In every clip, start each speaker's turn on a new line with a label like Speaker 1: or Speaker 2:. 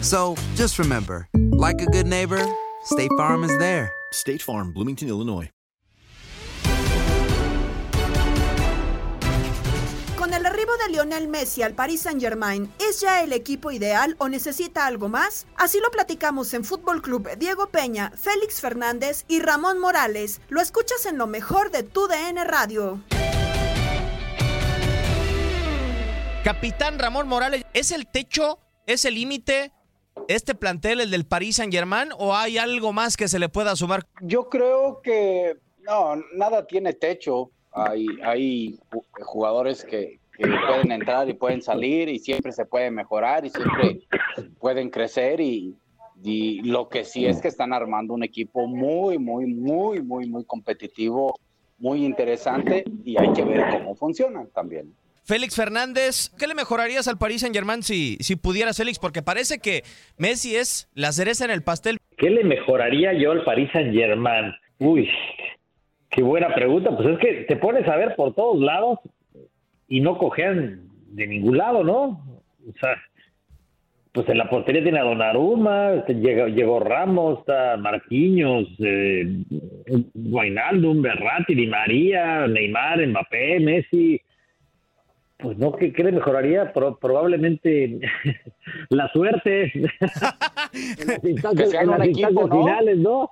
Speaker 1: So just remember, like a good neighbor, State Farm is there.
Speaker 2: State Farm, Bloomington, Illinois.
Speaker 3: Con el arribo de Lionel Messi al Paris Saint-Germain, ¿es ya el equipo ideal o necesita algo más? Así lo platicamos en Fútbol Club Diego Peña, Félix Fernández y Ramón Morales. Lo escuchas en lo mejor de tu DN Radio.
Speaker 4: Capitán Ramón Morales, ¿es el techo, es el límite este plantel, el del Paris Saint Germain, o hay algo más que se le pueda sumar?
Speaker 5: Yo creo que no, nada tiene techo. Hay, hay ju- jugadores que, que pueden entrar y pueden salir y siempre se puede mejorar y siempre pueden crecer y, y lo que sí es que están armando un equipo muy, muy, muy, muy, muy competitivo, muy interesante y hay que ver cómo funcionan también.
Speaker 4: Félix Fernández, ¿qué le mejorarías al Paris Saint Germain si, si pudieras, Félix? Porque parece que Messi es la cereza en el pastel.
Speaker 6: ¿Qué le mejoraría yo al Paris Saint Germain? Uy, qué buena pregunta. Pues es que te pones a ver por todos lados y no cojean de ningún lado, ¿no? O sea, pues en la portería tiene a Donnarumma, este, llegó, llegó Ramos, está Marquinhos, eh, Wijnaldum, Berratti, Di María, Neymar, Mbappé, Messi. Pues no, ¿qué, qué le mejoraría? Pro- probablemente la suerte. en las instancias,
Speaker 5: sean
Speaker 6: en
Speaker 5: un
Speaker 6: las
Speaker 5: equipo,
Speaker 6: instancias
Speaker 5: ¿no?
Speaker 6: finales, ¿no?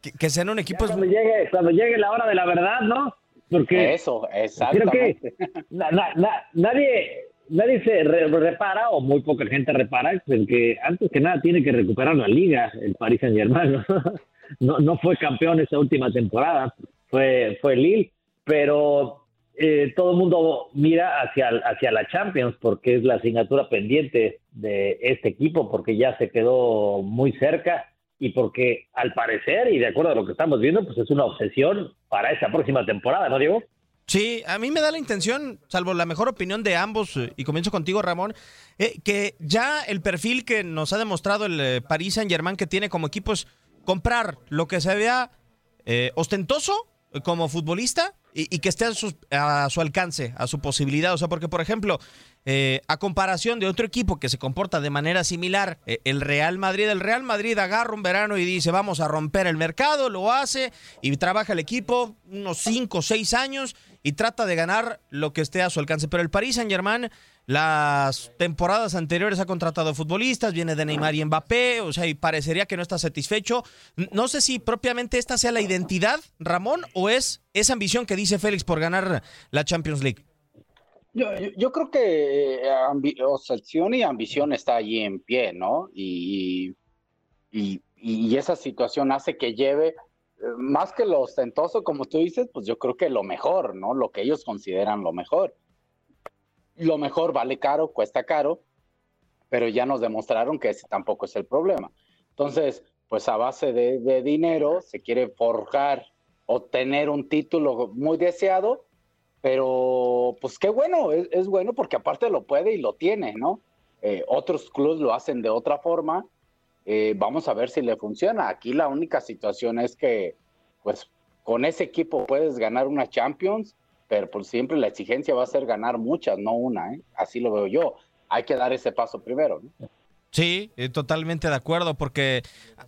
Speaker 4: Que, que sean un equipo...
Speaker 6: Cuando llegue, cuando llegue la hora de la verdad, ¿no? Porque
Speaker 5: Eso,
Speaker 6: creo
Speaker 5: exactamente.
Speaker 6: que na- na- na- nadie nadie se re- repara o muy poca gente repara en que antes que nada tiene que recuperar la liga el Paris Saint Germain ¿no? no no fue campeón esa última temporada fue fue Lille pero eh, todo el mundo mira hacia hacia la Champions porque es la asignatura pendiente de este equipo porque ya se quedó muy cerca y porque al parecer y de acuerdo a lo que estamos viendo pues es una obsesión para esa próxima temporada no Diego
Speaker 4: Sí, a mí me da la intención, salvo la mejor opinión de ambos, eh, y comienzo contigo, Ramón, eh, que ya el perfil que nos ha demostrado el eh, Paris Saint Germain que tiene como equipo es comprar lo que se vea eh, ostentoso como futbolista y, que esté a su, a su alcance, a su posibilidad. O sea, porque, por ejemplo, eh, a comparación de otro equipo que se comporta de manera similar, eh, el Real Madrid, el Real Madrid agarra un verano y dice, vamos a romper el mercado, lo hace y trabaja el equipo unos 5 o 6 años y trata de ganar lo que esté a su alcance. Pero el Paris Saint Germain, las temporadas anteriores ha contratado futbolistas, viene de Neymar y Mbappé, o sea, y parecería que no está satisfecho. No sé si propiamente esta sea la identidad, Ramón, o es esa ambición que dice Félix por ganar la Champions League.
Speaker 5: Yo, creo que eh, obsesión y ambición está allí en pie, ¿no? Y, y, y esa situación hace que lleve eh, más que lo ostentoso, como tú dices, pues yo creo que lo mejor, ¿no? Lo que ellos consideran lo mejor. Lo mejor vale caro, cuesta caro, pero ya nos demostraron que ese tampoco es el problema. Entonces, pues a base de, dinero se quiere forjar, obtener un título muy deseado, pero pues qué bueno, es, bueno porque aparte lo puede y lo tiene, ¿no? Eh, otros clubes lo hacen de otra forma eh, vamos a ver si le funciona. Aquí la única situación es que, pues, con ese equipo puedes ganar una Champions, pero por siempre la exigencia va a ser ganar muchas, no una, ¿eh? Así lo veo yo. Hay que dar ese paso primero.
Speaker 4: Sí, eh, totalmente de acuerdo, porque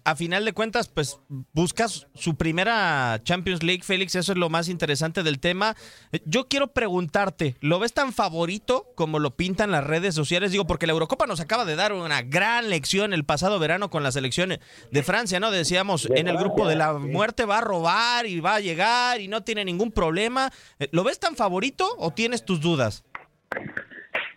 Speaker 4: a final de cuentas, pues buscas su primera Champions League, Félix, eso es lo más interesante del tema. Eh, yo quiero preguntarte, ¿lo ves tan favorito como lo pintan las redes sociales? Digo, porque la Eurocopa nos acaba de dar una gran lección el pasado verano con la selección de Francia, ¿no? Decíamos, en el grupo de la muerte va a robar y va a llegar y no tiene ningún problema. Eh, ¿Lo ves tan favorito o tienes tus dudas?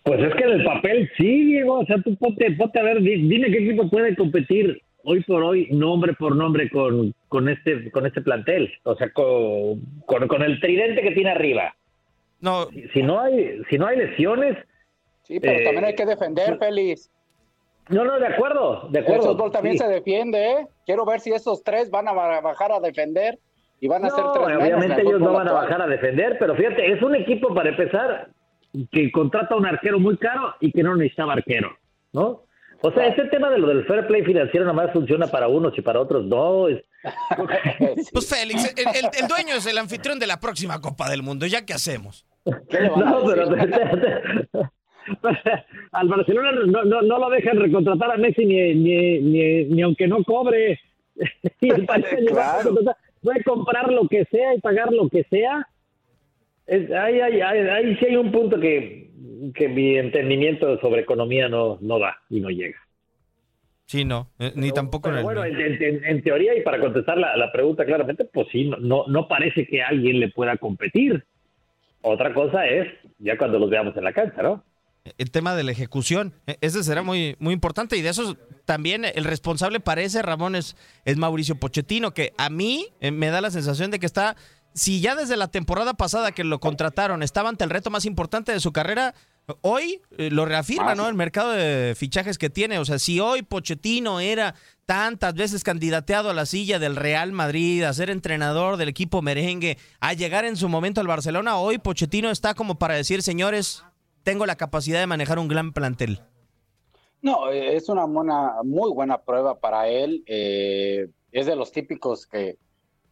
Speaker 6: Pues es que en el papel sí, Diego. O sea, tú ponte, ponte a ver, dime qué equipo puede competir hoy por hoy, nombre por nombre, con, con, este, con este plantel. O sea, con, con, el tridente que tiene arriba.
Speaker 4: No.
Speaker 6: Si, no, hay, si no hay lesiones.
Speaker 5: Sí, pero también hay que defender, Félix.
Speaker 6: No, no, de acuerdo, de acuerdo.
Speaker 5: El fútbol también se defiende, ¿eh? Quiero ver si esos tres van a bajar a defender y van a ser tres
Speaker 6: Obviamente ellos no van a bajar a defender, pero fíjate, es un equipo para empezar que contrata un arquero muy caro y que no necesitaba arquero, ¿no? O sea, ese tema de lo del fair play financiero nada más funciona para unos y para otros no.
Speaker 4: Pues Félix, el, dueño es el anfitrión de la próxima Copa del Mundo, ¿ya qué hacemos?
Speaker 6: no, pero al Barcelona no, no, no, lo dejan recontratar a Messi ni, ni, ni, ni aunque no cobre. Puede comprar lo que sea y pagar lo que sea ahí, sí hay un punto que, mi entendimiento sobre economía no, no da y no llega.
Speaker 4: Sí, no, eh, ni tampoco
Speaker 6: en Bueno, en, teoría, y para contestar la, pregunta claramente, pues sí, no, no parece que alguien le pueda competir. Otra cosa es ya cuando los veamos en la cancha, ¿no?
Speaker 4: El tema de la ejecución, e, ese será muy, muy importante y de eso también el responsable parece, Ramón, es, es Mauricio Pochettino, que a mí eh, me da la sensación de que está si ya desde la temporada pasada que lo contrataron estaba ante el reto más importante de su carrera, hoy eh, lo reafirma, ¿no? El mercado de fichajes que tiene. O sea, si hoy Pochettino era tantas veces candidateado a la silla del Real Madrid, a ser entrenador del equipo merengue, a llegar en su momento al Barcelona, hoy Pochettino está como para decir, señores, tengo la capacidad de manejar un gran plantel.
Speaker 5: No, eh, es una buena, muy buena prueba para él. Eh, es de los típicos que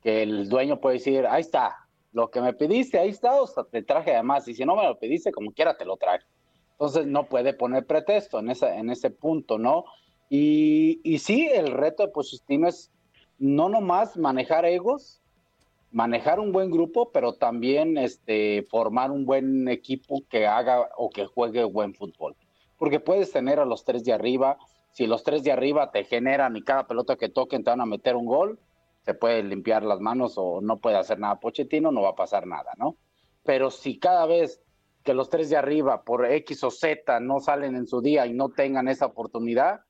Speaker 5: que el dueño puede decir, ahí está, lo que me pediste, ahí está, o sea, te traje además, y si no me lo pediste, como quiera te lo traje. Entonces no puede poner pretexto en, esa, en ese punto, ¿no? Y, y sí, el reto de Pochettino es no nomás manejar egos, manejar un buen grupo, pero también este, formar un buen equipo que haga o que juegue buen fútbol. Porque puedes tener a los tres de arriba, si los tres de arriba te generan y cada pelota que toquen te van a meter un gol, se puede limpiar las manos o no puede hacer nada Pochettino, no va a pasar nada, ¿no? Pero si cada vez que los tres de arriba por X o Z no salen en su día y no tengan esa oportunidad,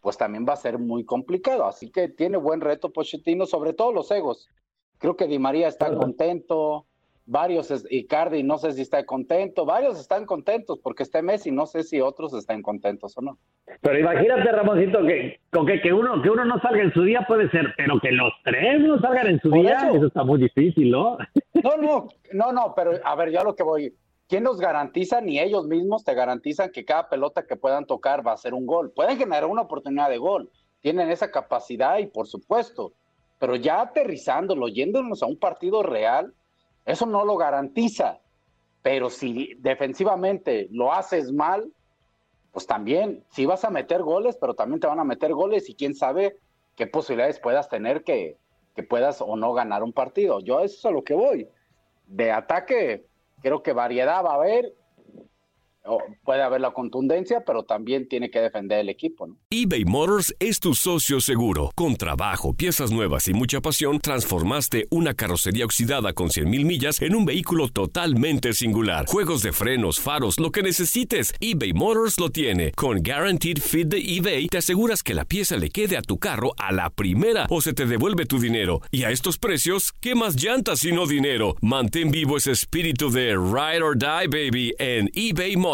Speaker 5: pues también va a ser muy complicado. Así que tiene buen reto Pochettino, sobre todo los egos. Creo que Di María está contento, varios, Icardi no sé si está contento, varios están contentos porque está Messi, no sé si otros están contentos o no.
Speaker 6: Pero imagínate, Ramoncito, que, que, que, uno, que uno no salga en su día puede ser, pero que los tres no salgan en su día, eso. está muy difícil, ¿no?
Speaker 5: No, no, no, no, pero a ver, ya lo que voy, ¿quién nos garantiza? Ni ellos mismos te garantizan que cada pelota que puedan tocar va a ser un gol. Pueden generar una oportunidad de gol, tienen esa capacidad y por supuesto, pero ya aterrizándolo, yéndonos a un partido real, eso no lo garantiza, pero si defensivamente lo haces mal, pues también, si vas a meter goles, pero también te van a meter goles y quién sabe qué posibilidades puedas tener que, que puedas o no ganar un partido. Yo eso es a lo que voy. De ataque, creo que variedad va a haber. Puede haber la contundencia, pero también tiene que defender el equipo.
Speaker 7: eBay Motors es tu socio seguro. Con trabajo, piezas nuevas y mucha pasión, transformaste una carrocería oxidada con 100.000 millas en un vehículo totalmente singular. Juegos de frenos, faros, lo que necesites, eBay Motors lo tiene. Con Guaranteed Fit de eBay, te aseguras que la pieza le quede a tu carro a la primera o se te devuelve tu dinero. Y a estos precios, ¿qué más llantas y no dinero? Mantén vivo ese espíritu de Ride or Die, baby, en eBay Motors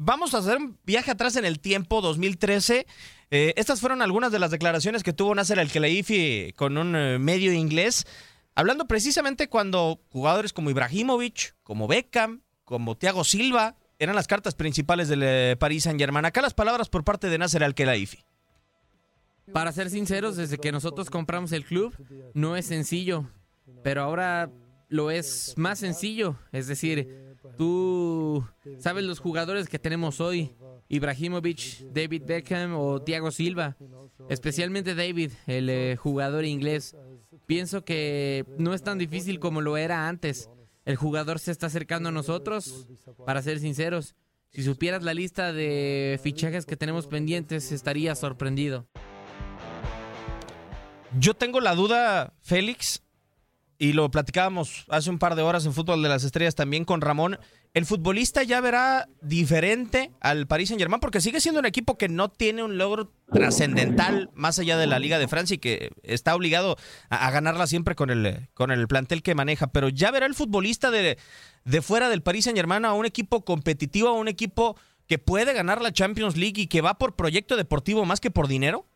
Speaker 4: Vamos a hacer un viaje atrás en el tiempo, 2013. Eh, estas fueron algunas de las declaraciones que tuvo Nasser Al-Khelaifi con un eh, medio inglés, hablando precisamente cuando jugadores como Ibrahimovic, como Beckham, como Thiago Silva eran las cartas principales del eh, Paris Saint-Germain. Acá las palabras por parte de Nasser Al-Khelaifi.
Speaker 8: Para ser sinceros, desde que nosotros compramos el club, no es sencillo, pero ahora lo es más sencillo. Es decir, tú sabes los jugadores que tenemos hoy, Ibrahimovic, David Beckham o Thiago Silva, especialmente David, el eh, jugador inglés. Pienso que no es tan difícil como lo era antes. El jugador se está acercando a nosotros, para ser sinceros. Si supieras la lista de fichajes que tenemos pendientes, estaría sorprendido.
Speaker 4: Yo tengo la duda, Félix, y lo platicábamos hace un par de horas en Fútbol de las Estrellas también con Ramón. El futbolista ya verá diferente al Paris Saint Germain porque sigue siendo un equipo que no tiene un logro trascendental más allá de la Liga de Francia y que está obligado a, ganarla siempre con el, con el plantel que maneja. Pero ya verá el futbolista de, de fuera del Paris Saint Germain a un equipo competitivo, a un equipo que puede ganar la Champions League y que va por proyecto deportivo más que por dinero.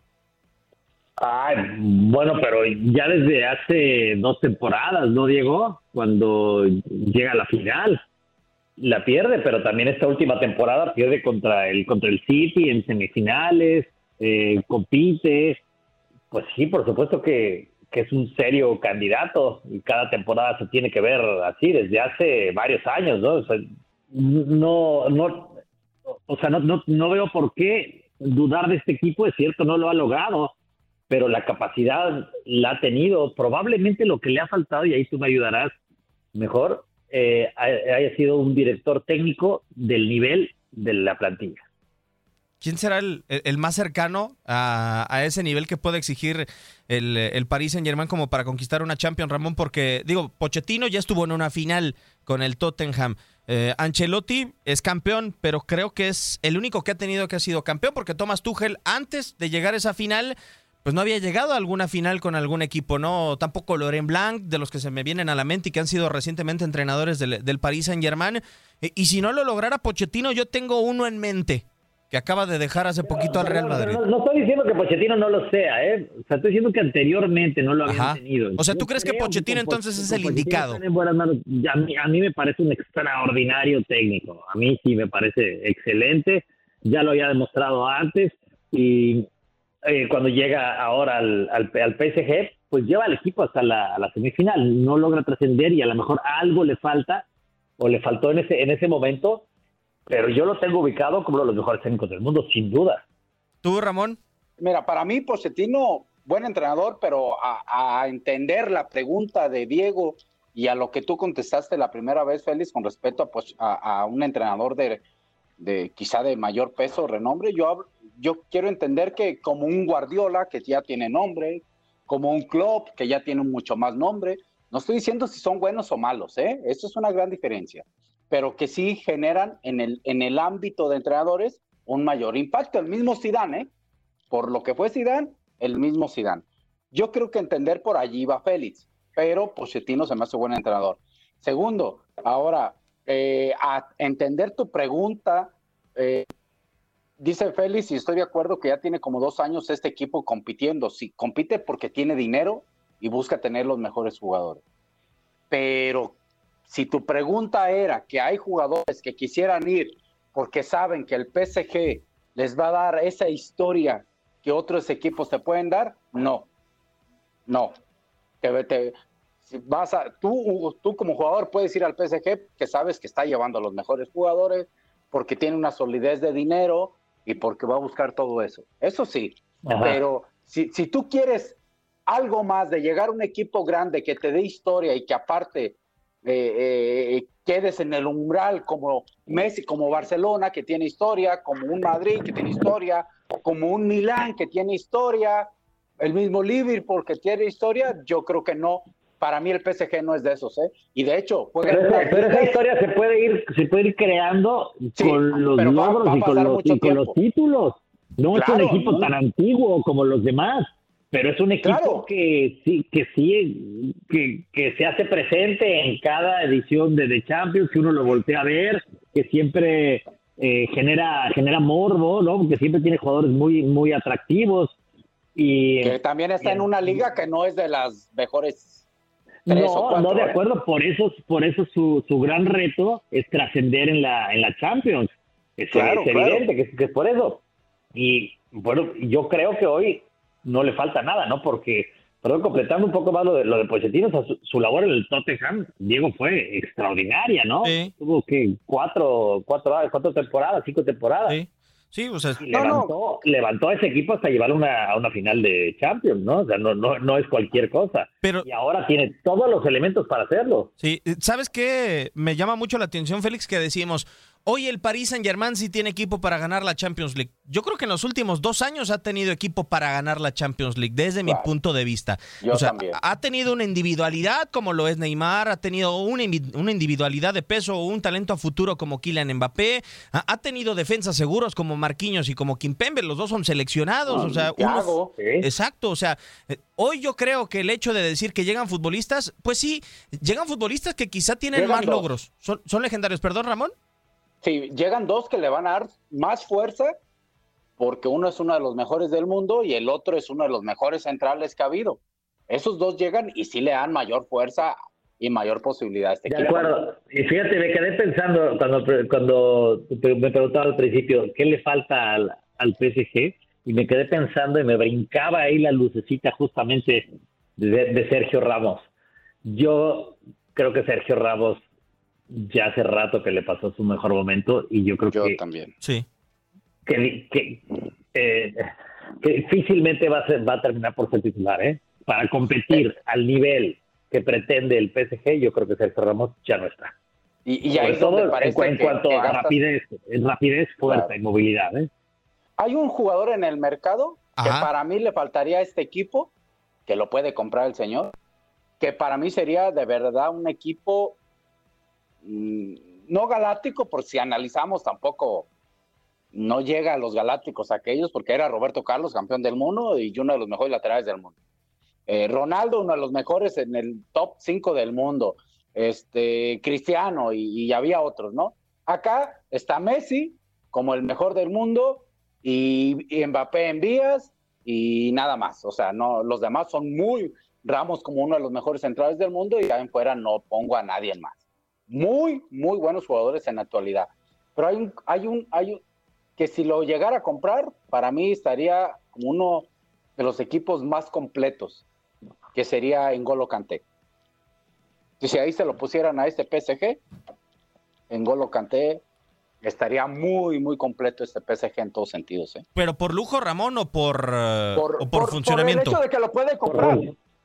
Speaker 6: Ay, bueno, pero ya desde hace dos temporadas, ¿no, Diego? Cuando llega a la final, la pierde, pero también esta última temporada pierde contra el, contra el City en semifinales, eh, compite. Pues sí, por supuesto que, que es un serio candidato y cada temporada se tiene que ver así desde hace varios años, ¿no? O sea, no, no, o sea, no, no, no veo por qué dudar de este equipo, es cierto, no lo ha logrado pero la capacidad la ha tenido. Probablemente lo que le ha faltado, y ahí tú me ayudarás mejor, eh, haya sido un director técnico del nivel de la plantilla.
Speaker 4: ¿Quién será el, más cercano a, ese nivel que puede exigir el, el Paris Saint Germain como para conquistar una Champions, Ramón? Porque, digo, Pochettino ya estuvo en una final con el Tottenham. Eh, Ancelotti es campeón, pero creo que es el único que ha tenido que ha sido campeón, porque Thomas Tuchel, antes de llegar a esa final, pues no había llegado a alguna final con algún equipo, ¿no? Tampoco Laurent Blanc, de los que se me vienen a la mente y que han sido recientemente entrenadores del, del Paris Saint-Germain. Eh, y si no lo lograra Pochettino, yo tengo uno en mente que acaba de dejar hace poquito al Real Madrid.
Speaker 6: No, estoy diciendo que Pochettino no lo sea, ¿eh? O sea, estoy diciendo que anteriormente no lo habían tenido.
Speaker 4: O sea, ¿tú crees que Pochettino entonces es el indicado?
Speaker 6: A mí, a mí me parece un extraordinario técnico. A mí sí me parece excelente. Ya lo había demostrado antes y eh, cuando llega ahora al, al, PSG, pues lleva al equipo hasta la, semifinal, no logra trascender y a lo mejor algo le falta o le faltó en ese, en ese momento, pero yo lo tengo ubicado como uno de los mejores técnicos del mundo, sin duda.
Speaker 4: ¿Tú, Ramón?
Speaker 5: Mira, para mí Pochettino buen entrenador, pero a, a entender la pregunta de Diego y a lo que tú contestaste la primera vez, Félix, con respecto a, pues, a, a un entrenador de, de quizá de mayor peso, renombre, yo, hablo- yo quiero entender que como un Guardiola, que ya tiene nombre, como un Klopp, que ya tiene mucho más nombre, no estoy diciendo si son buenos o malos, ¿eh? Eso es una gran diferencia, pero que sí generan en el, en el ámbito de entrenadores un mayor impacto. El mismo Zidane, ¿eh? Por lo que fue Zidane, el mismo Zidane. Yo creo que entender por allí va Félix, pero Pochettino se me hace buen entrenador. Segundo, ahora, eh, a entender tu pregunta, eh, dice Félix, y estoy de acuerdo que ya tiene como dos años este equipo compitiendo. Sí, compite porque tiene dinero y busca tener los mejores jugadores. Pero si tu pregunta era que hay jugadores que quisieran ir porque saben que el PSG les va a dar esa historia que otros equipos te pueden dar, no. No. Te- te- vas a, tú, tú como jugador puedes ir al PSG que sabes que está llevando los mejores jugadores porque tiene una solidez de dinero y porque va a buscar todo eso. Eso sí,
Speaker 6: Ajá.
Speaker 5: pero si, si tú quieres algo más de llegar a un equipo grande que te dé historia y que aparte eh, eh, quedes en el umbral como Messi, como Barcelona, que tiene historia, como un Madrid que tiene historia, como un Milán que tiene historia, el mismo Liverpool que tiene historia, yo creo que no. Para mí el PSG no es de esos, ¿eh? Y de hecho, juega
Speaker 6: Pero esa, pero esa historia se puede ir, se puede ir creando
Speaker 5: Sí,
Speaker 6: con los
Speaker 5: pero va-
Speaker 6: logros
Speaker 5: va
Speaker 6: y, con los, y con los títulos. No es un equipo
Speaker 5: ¿no?
Speaker 6: tan antiguo como los demás, pero es un equipo
Speaker 5: Claro.
Speaker 6: que sí, que sí, que, que se hace presente en cada edición de The Champions, que uno lo voltea a ver, que siempre eh, genera, genera morbo, ¿no? Que siempre tiene jugadores muy, muy atractivos. Y,
Speaker 5: que también está en una liga que no es de las mejores tres o
Speaker 6: no,
Speaker 5: cuatro,
Speaker 6: no, de
Speaker 5: ¿eh?
Speaker 6: acuerdo. Por eso, por eso su, su gran reto es trascender en la, en la Champions. Es,
Speaker 5: Claro,
Speaker 6: es
Speaker 5: claro.
Speaker 6: evidente que, es- que es por eso. Y bueno, yo creo que hoy no le falta nada, ¿no? Porque, perdón, completando un poco más lo de, lo de Pochettino, o sea, su, su labor en el Tottenham, Diego, fue extraordinaria, ¿no? Tuvo que cuatro, cuatro, cuatro temporadas, cinco temporadas.
Speaker 4: Sí. Sí, o sea,
Speaker 6: levantó, levantó a ese equipo hasta llevar una, a una final de Champions, ¿no? O sea, no, no, no es cualquier cosa.
Speaker 4: Pero,
Speaker 6: y ahora tiene todos los elementos para hacerlo.
Speaker 4: Sí, ¿sabes qué? Me llama mucho la atención, Félix, que decimos, hoy el Paris Saint-Germain sí tiene equipo para ganar la Champions League. Yo creo que en los últimos dos años ha tenido equipo para ganar la Champions League, desde mi punto de vista.
Speaker 5: Yo
Speaker 4: o sea,
Speaker 5: también.
Speaker 4: ha tenido una individualidad como lo es Neymar, ha tenido una, individualidad de peso o un talento a futuro como Kylian Mbappé, ha, ha tenido defensas seguros como Marquinhos y como Kimpembe, los dos son seleccionados, o sea, uno- Exacto, o sea, eh, hoy yo creo que el hecho de decir que llegan futbolistas, pues sí, llegan futbolistas que quizá tienen más logros. Son, son legendarios, perdón, Ramón.
Speaker 5: Sí, llegan dos que le van a dar más fuerza porque uno es uno de los mejores del mundo y el otro es uno de los mejores centrales que ha habido. Esos dos llegan y sí le dan mayor fuerza y mayor posibilidad a este
Speaker 6: De
Speaker 5: equipo.
Speaker 6: acuerdo. Y fíjate, me quedé pensando cuando, cuando me preguntaba al principio qué le falta al, al PSG y me quedé pensando y me brincaba ahí la lucecita justamente de, de Sergio Ramos. Yo creo que Sergio Ramos ya hace rato que le pasó su mejor momento y yo creo que
Speaker 5: también.
Speaker 4: Sí.
Speaker 6: que, que, eh, que difícilmente va a, ser, va a terminar por ser titular, ¿eh? Para competir al nivel que pretende el PSG, yo creo que Sergio Ramos ya no está.
Speaker 5: Y, ahí
Speaker 6: todo
Speaker 5: parece
Speaker 6: en, en
Speaker 5: que-
Speaker 6: cuanto
Speaker 5: que
Speaker 6: a
Speaker 5: gastas-
Speaker 6: rapidez, en rapidez, fuerza
Speaker 5: Claro.
Speaker 6: y movilidad, ¿eh?
Speaker 5: Hay un jugador en el mercado que para mí le faltaría a este equipo, que lo puede comprar el señor, que para mí sería de verdad un equipo no galáctico, por si analizamos tampoco no llega a los galácticos aquellos, porque era Roberto Carlos, campeón del mundo y uno de los mejores laterales del mundo. Eh, Ronaldo, uno de los mejores en el top 5 del mundo. Este, Cristiano y, había otros, ¿no? Acá está Messi como el mejor del mundo y, y Mbappé en vías y nada más. O sea, no, los demás son muy Ramos como uno de los mejores centrales del mundo y ya en fuera no pongo a nadie más. Muy, muy buenos jugadores en la actualidad. Pero hay un, hay un, hay un, que si lo llegara a comprar, para mí estaría como uno de los equipos más completos, que sería Engolo Kanté. Y si ahí se lo pusieran a este PSG, Engolo Kanté, estaría muy, muy completo este PSG en todos sentidos. ¿eh?
Speaker 4: ¿Pero por lujo, Ramón, o por, uh,
Speaker 5: Por,
Speaker 4: o por,
Speaker 5: por-
Speaker 4: funcionamiento?
Speaker 5: Por el hecho de que lo puede comprar.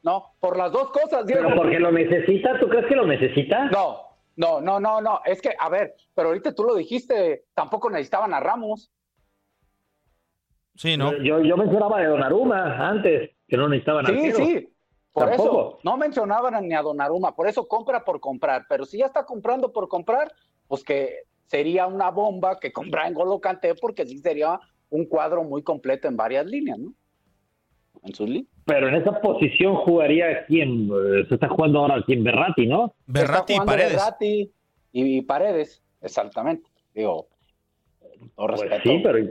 Speaker 5: No, por las dos cosas, Diego.
Speaker 6: Pero porque lo necesita, ¿tú crees que lo necesita?
Speaker 5: No, no, no, no, no. Es que, a ver, pero ahorita tú lo dijiste, tampoco necesitaban a Ramos.
Speaker 4: Sí, ¿no?
Speaker 6: Yo, yo mencionaba de Donnarumma antes, que no necesitaban
Speaker 5: Sí,
Speaker 6: arquero.
Speaker 5: sí. Por
Speaker 6: Tampoco.
Speaker 5: eso no mencionaban ni a Donnarumma, por eso compra por comprar. Pero si ya está comprando por comprar, pues que sería una bomba que compra en Golo Kanté, porque sí sería un cuadro muy completo en varias líneas, ¿no?
Speaker 6: Pero en esa posición jugaría quién, Eh, se está jugando ahora quién, Berratti, ¿no?
Speaker 5: Está jugando Berratti y, y Paredes, exactamente. Digo, todo
Speaker 6: Pues
Speaker 5: respeto.
Speaker 6: sí, pero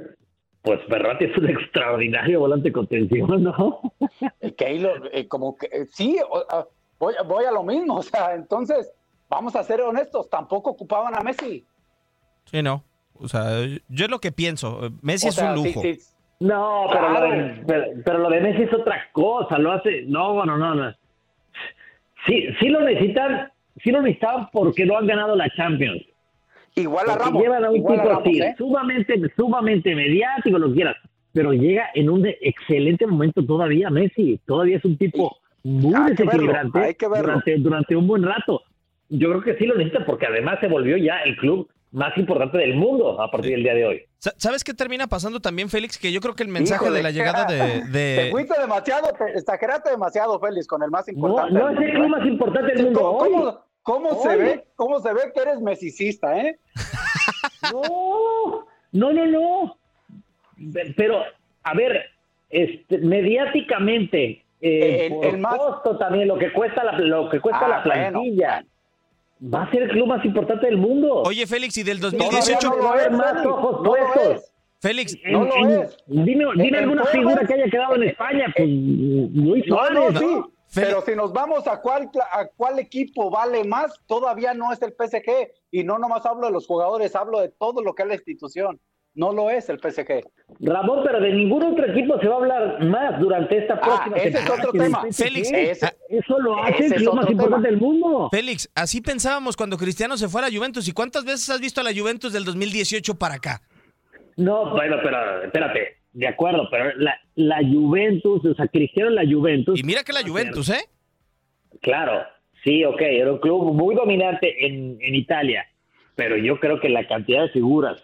Speaker 6: pues Berratti es un extraordinario volante contención, ¿no?
Speaker 5: El Keylor, eh, como que eh, sí, o- a- voy, voy a lo mismo, o sea, entonces, vamos a ser honestos, tampoco ocupaban a Messi.
Speaker 4: Sí, no. O sea, yo es lo que pienso. Messi
Speaker 5: O
Speaker 4: es
Speaker 5: sea,
Speaker 4: un
Speaker 5: sí,
Speaker 4: lujo.
Speaker 5: sí,
Speaker 6: No, pero,
Speaker 5: Claro.
Speaker 6: lo de, pero, pero lo de Messi es otra cosa, lo hace, no, bueno, no, no. Sí, sí lo necesitan, sí lo necesitaban porque no han ganado la Champions.
Speaker 5: Igual a Ramos.
Speaker 6: llevan a un tipo así,
Speaker 5: ¿eh?
Speaker 6: sumamente, sumamente mediático, lo quieras, pero llega en un excelente momento todavía Messi, todavía es un tipo muy
Speaker 5: Hay que verlo,
Speaker 6: desequilibrante
Speaker 5: hay que verlo.
Speaker 6: durante, durante un buen rato. Yo creo que sí lo necesita porque además se volvió ya el club más importante del mundo a partir del día de hoy.
Speaker 4: Sa- ¿Sabes qué termina pasando también, Félix? Que yo creo que el mensaje
Speaker 5: Híjole,
Speaker 4: de la llegada de...
Speaker 5: Te
Speaker 4: de-
Speaker 5: fuiste demasiado, te exageraste demasiado, Félix, con el más
Speaker 6: No,
Speaker 5: importante.
Speaker 6: no
Speaker 5: del
Speaker 6: es el club
Speaker 5: ¿eh?
Speaker 6: más importante del mundo
Speaker 5: ¿Cómo,
Speaker 6: hoy.
Speaker 5: cómo- cómo se ve, ¿Cómo se ve que eres mesicista, eh?
Speaker 6: No, no, no, no. Pero, a ver, este, mediáticamente, eh,
Speaker 5: El-
Speaker 6: por
Speaker 5: el más-
Speaker 6: costo también, lo que cuesta la, lo que cuesta
Speaker 5: Ah,
Speaker 6: la plantilla, va a ser el club más importante del mundo.
Speaker 4: Oye, Félix, y del
Speaker 6: Todavía
Speaker 4: 2018...
Speaker 6: no lo es, más
Speaker 5: Félix,
Speaker 6: ojos
Speaker 5: no lo
Speaker 6: puestos.
Speaker 5: es.
Speaker 4: Félix,
Speaker 5: No lo
Speaker 6: en-
Speaker 5: es.
Speaker 6: Dime, dime alguna
Speaker 5: en
Speaker 6: figura que haya quedado en España, pues Luis
Speaker 5: No, sí. Pero si nos vamos a cuál, a cuál equipo vale más, todavía no es el PSG. Y no nomás hablo de los jugadores, hablo de todo lo que es la institución. No lo es el PSG.
Speaker 6: Ramón, pero de ningún otro equipo se va a hablar más durante esta próxima
Speaker 5: Ah, ese es otro tema.
Speaker 4: Félix,
Speaker 5: Ese-
Speaker 4: ah,
Speaker 6: Eso lo hace el
Speaker 5: es
Speaker 6: club más importante
Speaker 5: tema.
Speaker 6: del mundo.
Speaker 4: Félix, así pensábamos cuando Cristiano se fue a la Juventus. ¿Y cuántas veces has visto a la Juventus del 2018 para acá?
Speaker 6: No, bueno, pero espérate, de acuerdo, pero la, la Juventus, o sea, Cristiano la Juventus,
Speaker 4: Y mira que la Juventus, ¿eh?
Speaker 6: claro, sí, ok, era un club muy dominante en, en Italia, pero yo creo que la cantidad de figuras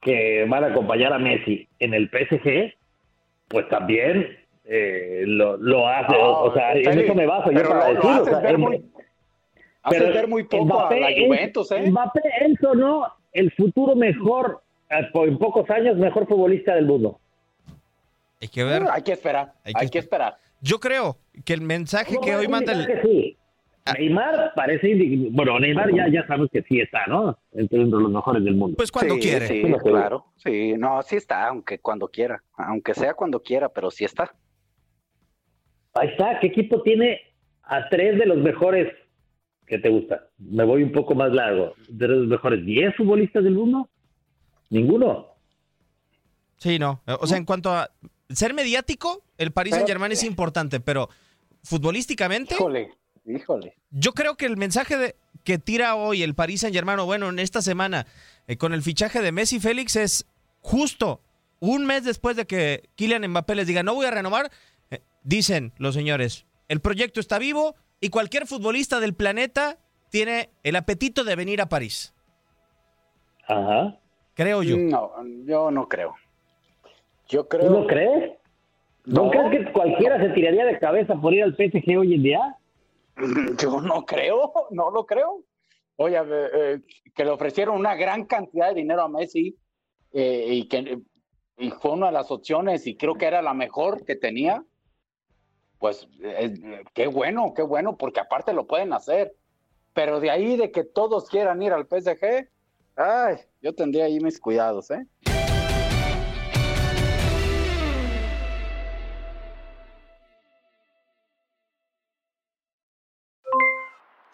Speaker 6: que van a acompañar a Messi en el PSG, pues también eh, lo, lo hace, o sea, en eso me baso yo
Speaker 5: pero
Speaker 6: para
Speaker 5: lo- lo
Speaker 6: decir, o
Speaker 5: haces
Speaker 6: sea,
Speaker 5: ver muy- ver muy poco a la Juventus, ¿eh?
Speaker 6: Mbappé es o no el futuro mejor, por- en pocos años, mejor futbolista del mundo.
Speaker 4: Hay que ver.
Speaker 5: Hay que esperar,
Speaker 4: Hay
Speaker 5: hay
Speaker 4: que
Speaker 5: esperar.
Speaker 4: Yo creo que el mensaje
Speaker 6: No
Speaker 4: que hoy manda el...
Speaker 6: que sí. Neymar parece bueno Neymar ya ya sabemos que sí está no entre los mejores del mundo
Speaker 4: Pues cuando
Speaker 5: sí,
Speaker 4: quiere.
Speaker 5: Sí, claro. Sí, no, sí está, aunque cuando quiera. Aunque sea cuando quiera, pero sí está.
Speaker 6: ahí está qué equipo tiene a tres de los mejores ¿qué te gusta? me voy un poco más largo de los mejores 10 futbolistas del mundo ninguno
Speaker 4: Sí, no. O sea, en cuanto a ser mediático, el Paris Saint Germain es importante, pero futbolísticamente,
Speaker 5: Híjole, híjole.
Speaker 4: yo creo que el mensaje de, que tira hoy el Paris Saint Germain, bueno, en esta semana, eh, con el fichaje de Messi Félix, es justo un mes después de que Kylian Mbappé les diga, no voy a renovar, eh, dicen los señores, el proyecto está vivo y cualquier futbolista del planeta tiene el apetito de venir a París.
Speaker 6: ajá
Speaker 4: Creo yo.
Speaker 5: No, yo no creo. Yo
Speaker 6: ¿tú
Speaker 5: creo.
Speaker 6: no crees? ¿no,
Speaker 5: No.
Speaker 6: crees que cualquiera se tiraría de cabeza por ir al PSG hoy en día?
Speaker 5: Yo no creo, no lo creo. Oye, eh, que le ofrecieron una gran cantidad de dinero a Messi eh, y que y fue una de las opciones y creo que era la mejor que tenía. Pues eh, qué bueno, qué bueno, porque aparte lo pueden hacer. Pero de ahí de que todos quieran ir al PSG, ay, yo tendría ahí mis cuidados, ¿eh?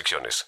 Speaker 7: restricciones.